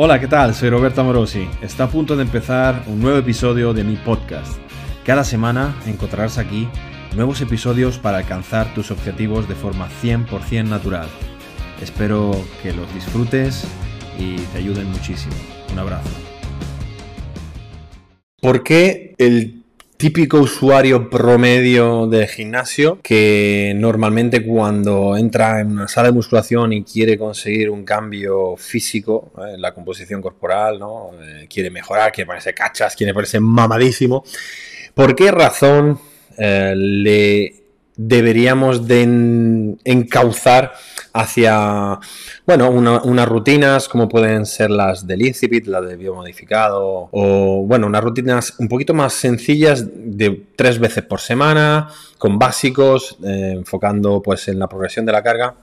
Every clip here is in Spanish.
Hola, ¿qué tal? Soy Roberto Amorosi. Está a punto de empezar un nuevo episodio de mi podcast. Cada semana encontrarás aquí nuevos episodios para alcanzar tus objetivos de forma 100% natural. Espero que los disfrutes y te ayuden muchísimo. Un abrazo. ¿Por qué el típico usuario promedio de gimnasio que normalmente cuando entra en una sala de musculación y quiere conseguir un cambio físico ¿eh? en la composición corporal, ¿no? Eh, quiere mejorar, quiere ponerse cachas, quiere ponerse mamadísimo, ¿por qué razón eh, le deberíamos de encauzar hacia, bueno, unas rutinas como pueden ser las del Incipit, las de biomodificado, o, bueno, unas rutinas un poquito más sencillas de tres veces por semana, con básicos, eh, enfocando pues en la progresión de la carga.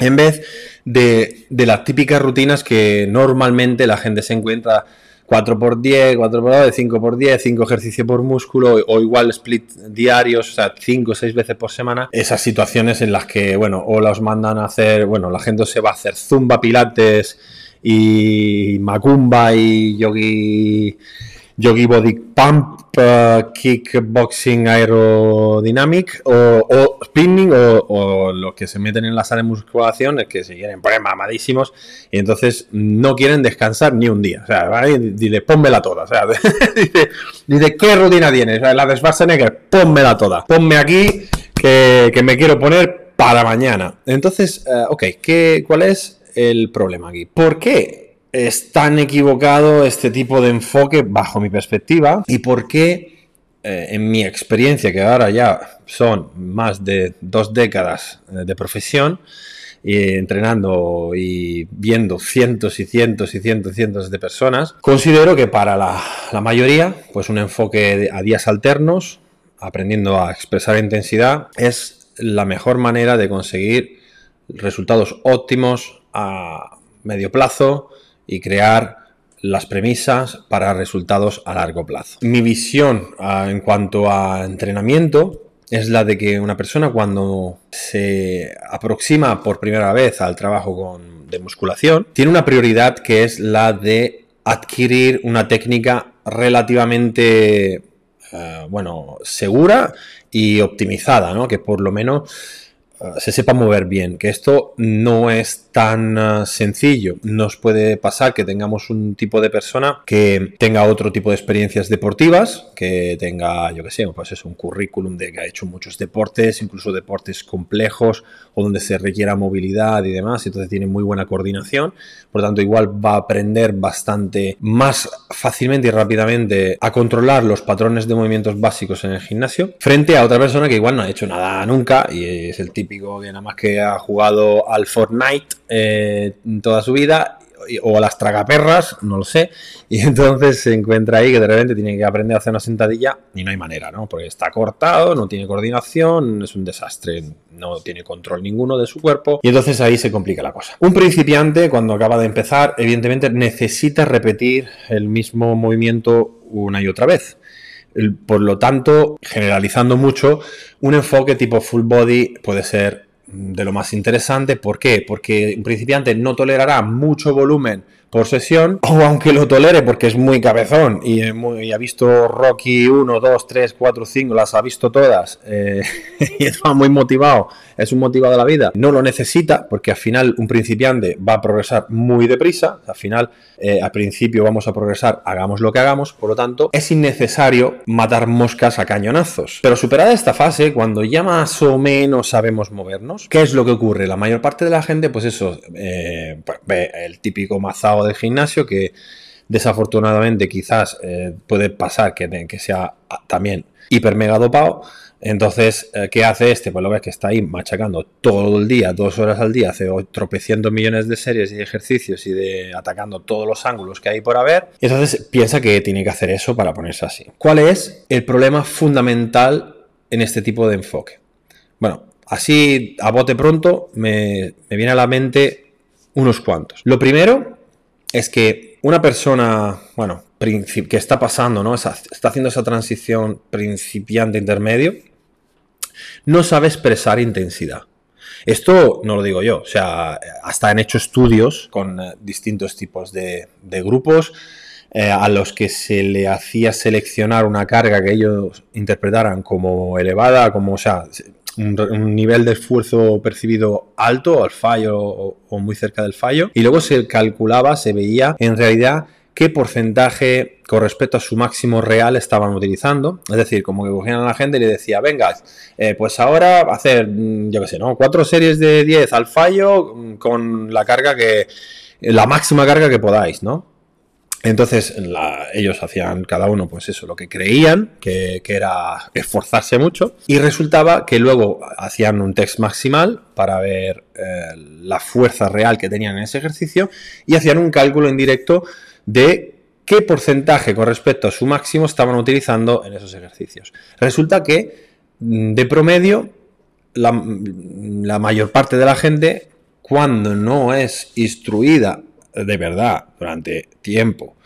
En vez de, de las típicas rutinas que normalmente la gente se encuentra 4x10, 4x2, 5x10, 5 ejercicios por músculo o igual split diarios, o sea, 5 o 6 veces por semana. Esas situaciones en las que, bueno, o los mandan a hacer, bueno, la gente se va a hacer zumba, pilates y macumba y yogi Yogi Body Pump, uh, Kickboxing Aerodynamic o, Spinning o, los que se meten en la sala de musculación es que se quieren poner mamadísimos y entonces no quieren descansar ni un día. O sea, ¿vale? dile, pónmela toda. O sea, dice, ¿qué rutina tienes? la de Schwarzenegger, pónmela toda. Ponme aquí que, me quiero poner para mañana. Entonces, uh, ok, ¿qué, ¿cuál es el problema aquí? ¿Por qué? Es tan equivocado este tipo de enfoque bajo mi perspectiva y por qué eh, en mi experiencia, que ahora ya son más de dos décadas eh, de profesión, y entrenando y viendo cientos y cientos y cientos y cientos de personas, considero que para la, la mayoría, pues un enfoque a días alternos, aprendiendo a expresar intensidad, es la mejor manera de conseguir resultados óptimos a medio plazo y crear las premisas para resultados a largo plazo. Mi visión ah, en cuanto a entrenamiento es la de que una persona cuando se aproxima por primera vez al trabajo de musculación, tiene una prioridad que es la de adquirir una técnica relativamente, ah, bueno, segura y optimizada, ¿no? Que por lo menos ah, se sepa mover bien, que esto no es tan eh, sencillo. Nos puede pasar que tengamos un tipo de persona que tenga otro tipo de experiencias deportivas, que tenga, yo que sé, pues es un currículum de que ha hecho muchos deportes, incluso deportes complejos o donde se requiera movilidad y demás, entonces tiene muy buena coordinación, por tanto igual va a aprender bastante más fácilmente y rápidamente a controlar los patrones de movimientos básicos en el gimnasio, frente a otra persona que igual no ha hecho nada nunca y es el típico que nada más que ha jugado al Fortnite eh, toda su vida o a las tragaperras, no lo sé, y entonces se encuentra ahí que de repente tiene que aprender a hacer una sentadilla y no hay manera, ¿no? Porque está cortado, no tiene coordinación, es un desastre, no tiene control ninguno de su cuerpo y entonces ahí se complica la cosa. Un principiante cuando acaba de empezar, evidentemente necesita repetir el mismo movimiento una y otra vez. Por lo tanto, generalizando mucho, un enfoque tipo full body puede ser de lo más interesante. ¿Por qué? Porque un principiante no tolerará mucho volumen por sesión, o aunque lo tolere porque es muy cabezón y, ha visto Rocky 1, 2, 3, 4, 5, las ha visto todas eh, y está muy motivado, es un motivado de la vida, no lo necesita porque al final un principiante va a progresar muy deprisa, al final eh, al principio vamos a progresar, hagamos lo que hagamos, por lo tanto es innecesario matar moscas a cañonazos. Pero superada esta fase, cuando ya más o menos sabemos movernos, ¿qué es lo que ocurre? La mayor parte de la gente, pues eso, eh, pues el típico mazao del gimnasio que desafortunadamente quizás eh, puede pasar que, sea también hiper mega dopado. Entonces, eh, ¿qué hace este? Pues lo ves que está ahí machacando todo el día, dos horas al día, hace tropecientos millones de series y ejercicios y de atacando todos los ángulos que hay por haber. entonces piensa que tiene que hacer eso para ponerse así. ¿Cuál es el problema fundamental en este tipo de enfoque? Bueno, así a bote pronto me, me viene a la mente unos cuantos. Lo primero es que una persona, bueno, que está pasando, ¿no? está haciendo esa transición principiante intermedio, no sabe expresar intensidad. Esto no lo digo yo, o sea, hasta han hecho estudios con eh, distintos tipos de, grupos eh, a los que se le hacía seleccionar una carga que ellos interpretaran como elevada, como, o sea, un, nivel de esfuerzo percibido alto al fallo o, muy cerca del fallo. Y luego se calculaba, se veía en realidad qué porcentaje con respecto a su máximo real estaban utilizando. Es decir, como que cogían a la gente y le decía, venga, eh, pues ahora hacer, mm, yo qué sé, ¿no? Cuatro series de 10 al fallo mm, con la carga que, la máxima carga que podáis, ¿no? Entonces ellos hacían cada uno pues eso, lo que creían que, era esforzarse mucho y resultaba que luego hacían un test maximal para ver eh, la fuerza real que tenían en ese ejercicio y hacían un cálculo en directo de qué porcentaje con respecto a su máximo estaban utilizando en esos ejercicios. Resulta que mm, de promedio la, la mayor parte de la gente cuando no es instruida de verdad durante tiempo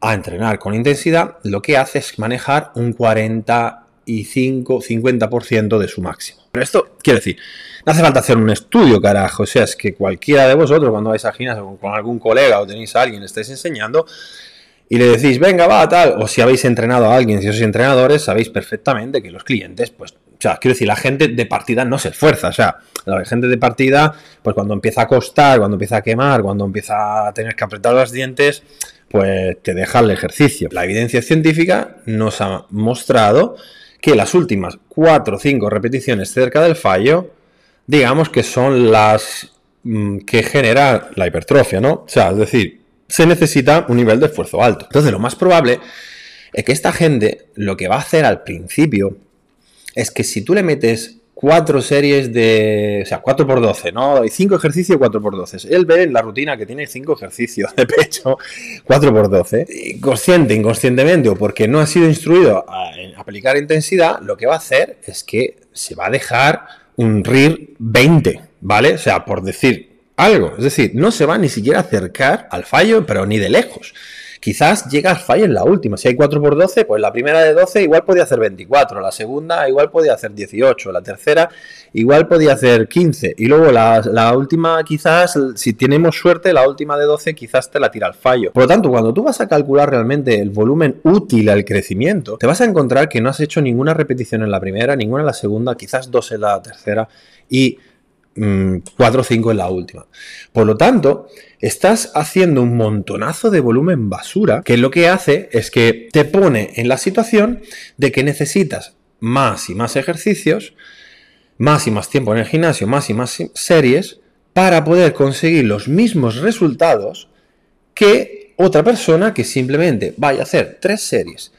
a entrenar con intensidad, lo que hace es manejar un 45-50% de su máximo. Pero esto quiere decir, no hace falta hacer un estudio, carajo. O sea, es que cualquiera de vosotros, cuando vais a gimnasio con algún colega o tenéis a alguien, estáis enseñando, y le decís, venga, va, tal, o si habéis entrenado a alguien, si sois entrenadores, sabéis perfectamente que los clientes, pues, o sea, quiero decir, la gente de partida no se esfuerza, o sea, la gente de partida, pues cuando empieza a costar, cuando empieza a quemar, cuando empieza a tener que apretar los dientes, pues te deja el ejercicio. La evidencia científica nos ha mostrado que las últimas 4 o 5 repeticiones cerca del fallo, digamos que son las mm, que generan la hipertrofia, ¿no? O sea, es decir, se necesita un nivel de esfuerzo alto. Entonces, lo más probable es que esta gente lo que va a hacer al principio es que si tú le metes cuatro series de. O sea, 4 por 12, ¿no? Cinco ejercicios 4 por 12. Él ve en la rutina que tiene cinco ejercicios de pecho 4 por 12. Consciente, inconscientemente, o porque no ha sido instruido a, aplicar intensidad, lo que va a hacer es que se va a dejar un RIR 20, ¿vale? O sea, por decir algo. Es decir, no se va ni siquiera a acercar al fallo, pero ni de lejos. Quizás llega al fallo en la última. Si hay 4x12, pues la primera de 12 igual podía hacer 24, la segunda igual podía hacer 18, la tercera igual podía hacer 15. Y luego la, última quizás, si tenemos suerte, la última de 12 quizás te la tira al fallo. Por lo tanto, cuando tú vas a calcular realmente el volumen útil al crecimiento, te vas a encontrar que no has hecho ninguna repetición en la primera, ninguna en la segunda, quizás dos en la tercera y 4 o 5 en la última. Por lo tanto, estás haciendo un montonazo de volumen basura que lo que hace es que te pone en la situación de que necesitas más y más ejercicios, más y más tiempo en el gimnasio, más y más series, para poder conseguir los mismos resultados que otra persona que simplemente vaya a hacer tres series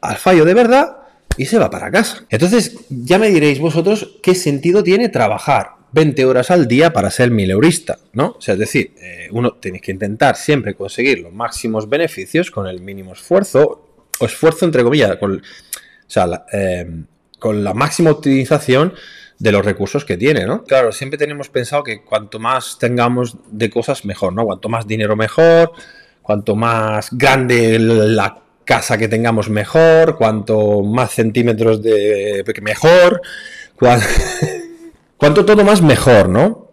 al fallo de verdad y se va para casa. Entonces, ya me diréis vosotros qué sentido tiene trabajar 20 horas al día para ser mileurista, ¿no? O sea, es decir, eh, uno tiene que intentar siempre conseguir los máximos beneficios con el mínimo esfuerzo, o esfuerzo entre comillas, con, o sea, eh, con la máxima optimización de los recursos que tiene, ¿no? Claro, siempre tenemos pensado que cuanto más tengamos de cosas, mejor, ¿no? Cuanto más dinero, mejor, cuanto más grande la casa que tengamos, mejor, cuanto más centímetros de... mejor, Cuanto todo más mejor, ¿no?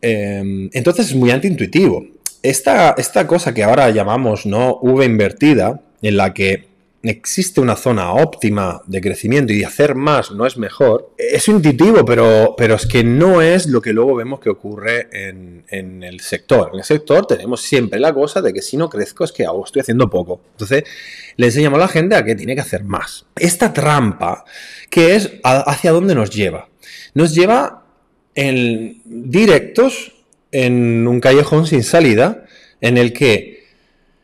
Em, entonces es muy antiintuitivo. Esta, esta cosa que ahora llamamos ¿no? V invertida, en la que existe una zona óptima de crecimiento y hacer más no es mejor, es intuitivo, pero, pero es que no es lo que luego vemos que ocurre en, en, el sector. En el sector tenemos siempre la cosa de que si no crezco es que estoy haciendo poco. Entonces le enseñamos a la gente a que tiene que hacer más. Esta trampa, que es hacia dónde nos lleva. Nos lleva en directos en un callejón sin salida en el que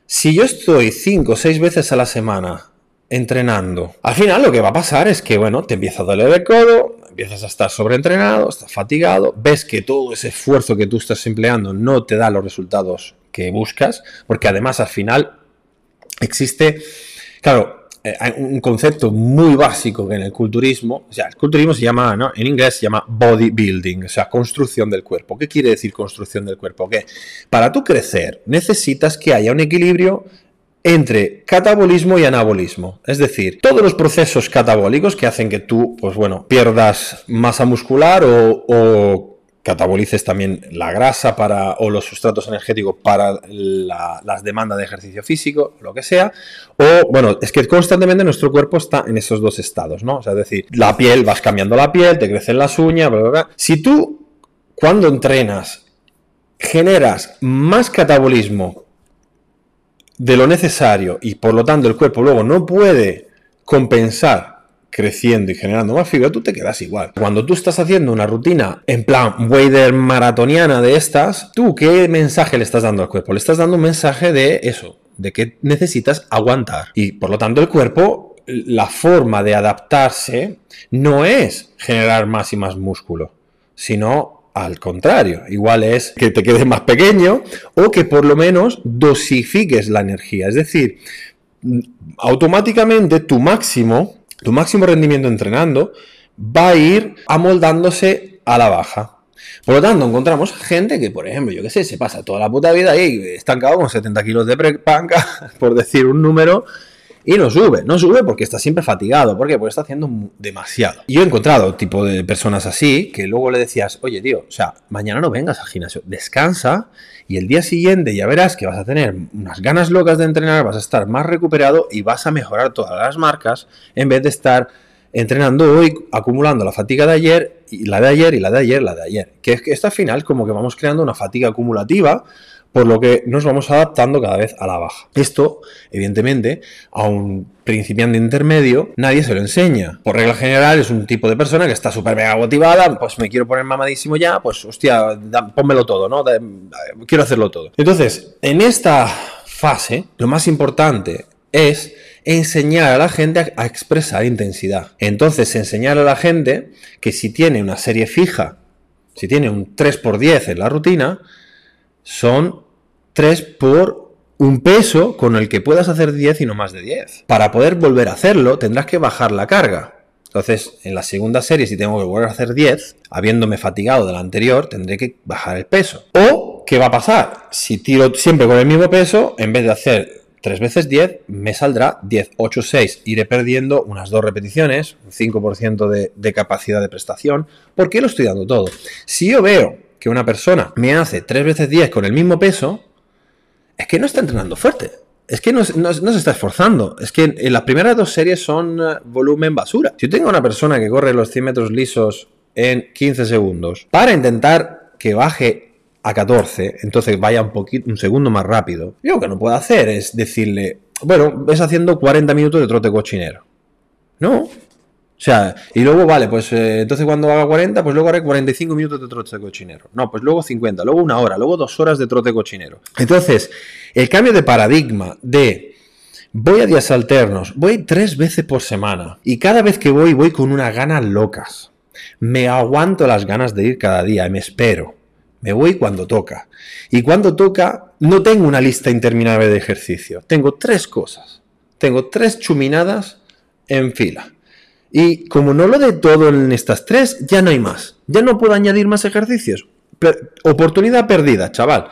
si yo estoy cinco o seis veces a la semana entrenando, al final lo que va a pasar es que, bueno, te empieza a doler el codo, empiezas a estar sobreentrenado, estás fatigado, ves que todo ese esfuerzo que tú estás empleando no te da los resultados que buscas, porque además al final existe, claro, eh, un concepto muy básico que en el culturismo, o sea, el culturismo se llama, ¿no? en inglés se llama bodybuilding, o sea, construcción del cuerpo. ¿Qué quiere decir construcción del cuerpo? Que para tú crecer necesitas que haya un equilibrio entre catabolismo y anabolismo. Es decir, todos los procesos catabólicos que hacen que tú, pues bueno, pierdas masa muscular o, catabolices también la grasa para, o los sustratos energéticos para las demandas de ejercicio físico, lo que sea. O, bueno, es que constantemente nuestro cuerpo está en esos dos estados, ¿no? O sea, es decir, la piel, vas cambiando la piel, te crecen las uñas, bla, bla, bla. Si tú, cuando entrenas, generas más catabolismo de lo necesario y por lo tanto el cuerpo luego no puede compensar creciendo y generando más fibra, tú te quedas igual. Cuando tú estás haciendo una rutina en plan wader maratoniana de estas, tú qué mensaje le estás dando al cuerpo? Le estás dando un mensaje de eso, de que necesitas aguantar. Y por lo tanto el cuerpo, la forma de adaptarse no es generar más y más músculo, sino al contrario, igual es que te quedes más pequeño o que por lo menos dosifiques la energía. Es decir, automáticamente tu máximo tu máximo rendimiento entrenando va a ir amoldándose a la baja. Por lo tanto, encontramos gente que, por ejemplo, yo qué sé, se pasa toda la puta vida ahí estancado con 70 kilos de panca, por decir un número, y no sube. No sube porque está siempre fatigado. ¿Por qué? Porque está haciendo demasiado. Y yo he encontrado tipo de personas así que luego le decías, oye, tío, o sea, mañana no vengas al gimnasio, descansa y el día siguiente ya verás que vas a tener unas ganas locas de entrenar, vas a estar más recuperado y vas a mejorar todas las marcas en vez de estar entrenando hoy, acumulando la fatiga de ayer, y la de ayer, y la de ayer, la de ayer. Que es que esto al final como que vamos creando una fatiga acumulativa por lo que nos vamos adaptando cada vez a la baja. Esto, evidentemente, a un principiante intermedio nadie se lo enseña. Por regla general es un tipo de persona que está súper mega motivada, pues me quiero poner mamadísimo ya, pues hostia, pónmelo todo, ¿no? quiero hacerlo todo. Entonces, en esta fase, lo más importante es enseñar a la gente a expresar intensidad. Entonces, enseñar a la gente que si tiene una serie fija, si tiene un 3x10 en la rutina, son 3 por un peso con el que puedas hacer 10 y no más de 10. Para poder volver a hacerlo, tendrás que bajar la carga. Entonces, en la segunda serie, si tengo que volver a hacer 10, habiéndome fatigado de la anterior, tendré que bajar el peso. O, ¿qué va a pasar? Si tiro siempre con el mismo peso, en vez de hacer 3 veces 10, me saldrá 10, 8, 6. Iré perdiendo unas dos repeticiones, un 5% de, de capacidad de prestación. ¿Por qué lo estoy dando todo? Si yo veo que una persona me hace 3 veces 10 con el mismo peso, es que no está entrenando fuerte. Es que no, se está esforzando. Es que en las primeras dos series son eh, volumen basura. Si yo tengo una persona que corre los 100 metros lisos en 15 segundos, para intentar que baje a 14, entonces vaya un poquito, un segundo más rápido, yo lo que no puedo hacer es decirle, bueno, ves haciendo 40 minutos de trote cochinero. No, o sea, y luego, vale, pues eh, entonces cuando haga 40, pues luego haré 45 minutos de trote cochinero. No, pues luego 50, luego una hora, luego dos horas de trote cochinero. Entonces, el cambio de paradigma de voy a días alternos, voy tres veces por semana y cada vez que voy voy con unas ganas locas. Me aguanto las ganas de ir cada día y me espero. Me voy cuando toca. Y cuando toca, no tengo una lista interminable de ejercicio. Tengo tres cosas. Tengo tres chuminadas en fila. Y como no lo de todo en estas tres, ya no hay más. Ya no puedo añadir más ejercicios. oportunidad perdida, chaval.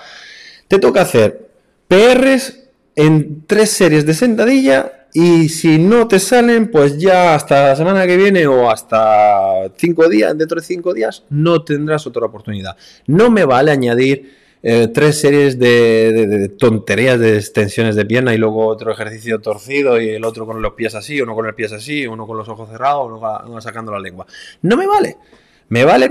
Te toca hacer PRs en tres series de sentadilla y si no te salen, pues ya hasta la semana que viene o hasta cinco días, dentro de cinco días, no tendrás otra oportunidad. No me vale añadir eh, tres series de, tonterías de extensiones de pierna y luego otro ejercicio torcido y el otro con los pies así, uno con el pies así, uno con los ojos cerrados, uno, sacando la lengua. No me vale. Me vale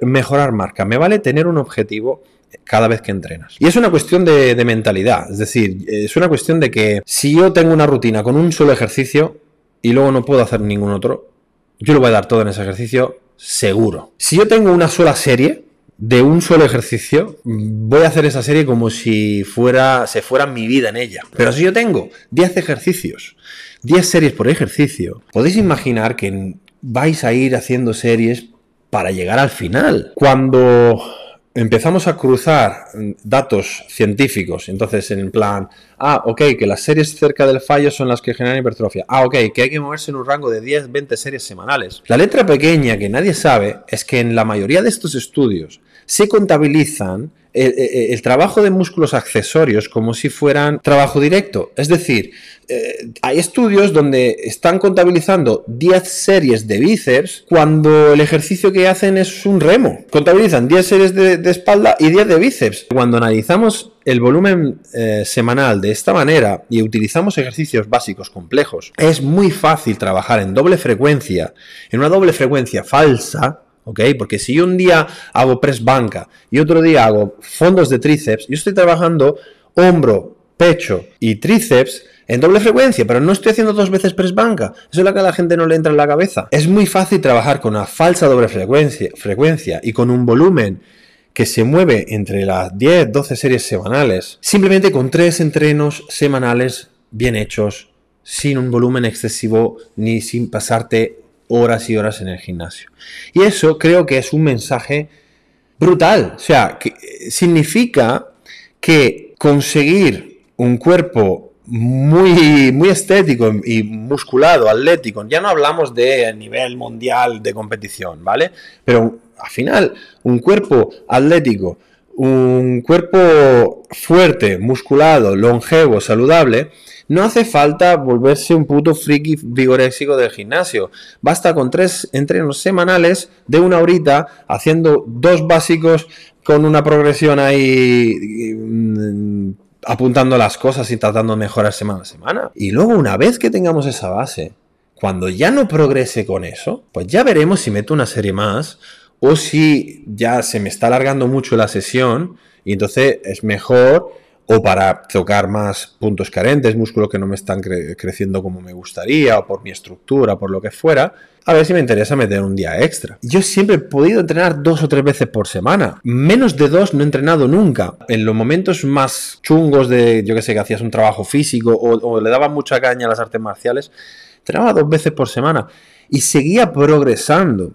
mejorar marca, me vale tener un objetivo cada vez que entrenas. Y es una cuestión de, de, mentalidad, es decir, es una cuestión de que si yo tengo una rutina con un solo ejercicio y luego no puedo hacer ningún otro, yo lo voy a dar todo en ese ejercicio seguro. Si yo tengo una sola serie, de un solo ejercicio, voy a hacer esa serie como si fuera, se fuera mi vida en ella. Pero si yo tengo 10 ejercicios, 10 series por ejercicio, podéis imaginar que vais a ir haciendo series para llegar al final. Cuando empezamos a cruzar datos científicos, entonces en plan, ah, ok, que las series cerca del fallo son las que generan hipertrofia, ah, ok, que hay que moverse en un rango de 10, 20 series semanales. La letra pequeña que nadie sabe es que en la mayoría de estos estudios se contabilizan el, trabajo de músculos accesorios como si fueran trabajo directo. Es decir, eh, hay estudios donde están contabilizando 10 series de bíceps cuando el ejercicio que hacen es un remo. Contabilizan 10 series de, espalda y 10 de bíceps. Cuando analizamos el volumen eh, semanal de esta manera y utilizamos ejercicios básicos complejos, es muy fácil trabajar en doble frecuencia, en una doble frecuencia falsa, ¿ok? Porque si un día hago press banca y otro día hago fondos de tríceps, yo estoy trabajando hombro, pecho y tríceps en doble frecuencia, pero no estoy haciendo dos veces press banca. Eso es lo que a la gente no le entra en la cabeza. Es muy fácil trabajar con una falsa doble frecuencia, frecuencia y con un volumen que se mueve entre las 10, 12 series semanales, simplemente con tres entrenos semanales bien hechos, sin un volumen excesivo ni sin pasarte horas y horas en el gimnasio. Y eso creo que es un mensaje brutal. O sea, que significa que conseguir un cuerpo muy, muy estético y musculado, atlético, ya no hablamos de nivel mundial de competición, ¿vale? Pero al final, un cuerpo atlético, un cuerpo fuerte, musculado, longevo, saludable, no hace falta volverse un puto friki vigoréxico del gimnasio. Basta con tres entrenos semanales de una horita haciendo dos básicos con una progresión ahí mm, apuntando las cosas y tratando de mejorar semana a semana. Y luego una vez que tengamos esa base, cuando ya no progrese con eso, pues ya veremos si meto una serie más o si ya se me está alargando mucho la sesión y entonces es mejor o para tocar más puntos carentes, músculos que no me están creciendo como me gustaría, o por mi estructura, por lo que fuera, a ver si me interesa meter un día extra. Yo siempre he podido entrenar dos o tres veces por semana. Menos de dos no he entrenado nunca. En los momentos más chungos de, yo que sé, que hacías un trabajo físico o, o le daba mucha caña a las artes marciales, entrenaba dos veces por semana y seguía progresando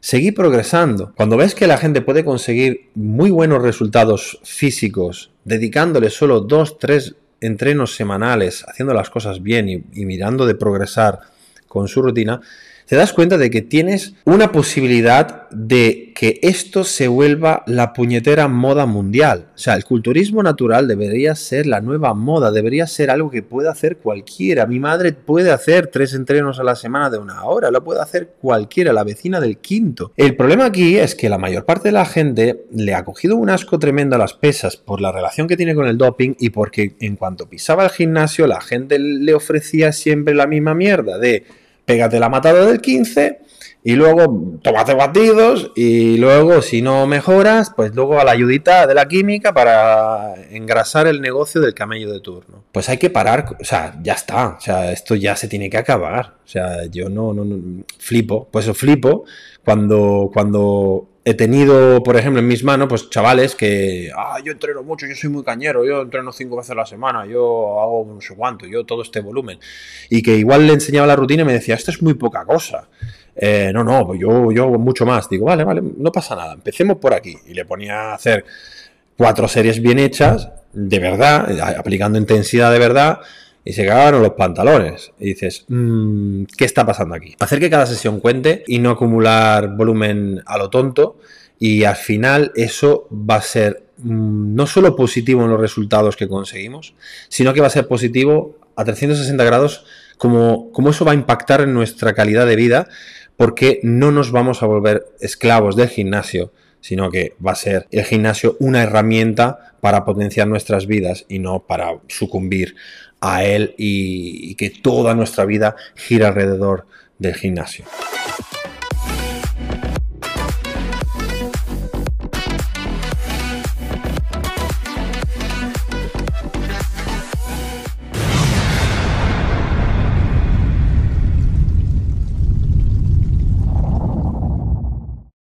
seguí progresando. Cuando ves que la gente puede conseguir muy buenos resultados físicos dedicándole solo dos, tres entrenos semanales, haciendo las cosas bien y, y mirando de progresar con su rutina, te das cuenta de que tienes una posibilidad de que esto se vuelva la puñetera moda mundial. O sea, el culturismo natural debería ser la nueva moda, debería ser algo que pueda hacer cualquiera. Mi madre puede hacer tres entrenos a la semana de una hora, lo puede hacer cualquiera, la vecina del quinto. El problema aquí es que la mayor parte de la gente le ha cogido un asco tremendo a las pesas por la relación que tiene con el doping y porque en cuanto pisaba el gimnasio la gente le ofrecía siempre la misma mierda de pégate la matada del 15 y luego tómate batidos y luego si no mejoras, pues luego a la ayudita de la química para engrasar el negocio del camello de turno. Pues hay que parar, o sea, ya está, o sea, esto ya se tiene que acabar. O sea, yo no, no, no flipo, pues flipo cuando, cuando he tenido, por ejemplo, en mis manos, pues chavales que, ah, yo entreno mucho, yo soy muy cañero, yo entreno cinco veces a la semana, yo hago no sé cuánto, yo todo este volumen. Y que igual le enseñaba la rutina y me decía, esto es muy poca cosa. Eh, no, no, yo, yo hago mucho más. Digo, vale, vale, no pasa nada, empecemos por aquí. Y le ponía a hacer cuatro series bien hechas, de verdad, aplicando intensidad de verdad y se cagaron los pantalones. Y dices, mm, ¿qué está pasando aquí? Hacer que cada sesión cuente y no acumular volumen a lo tonto. Y al final eso va a ser mm, no solo positivo en los resultados que conseguimos, sino que va a ser positivo a 360 grados como, como eso va a impactar en nuestra calidad de vida porque no nos vamos a volver esclavos del gimnasio, sino que va a ser el gimnasio una herramienta para potenciar nuestras vidas y no para sucumbir a él y, que toda nuestra vida gira alrededor del gimnasio.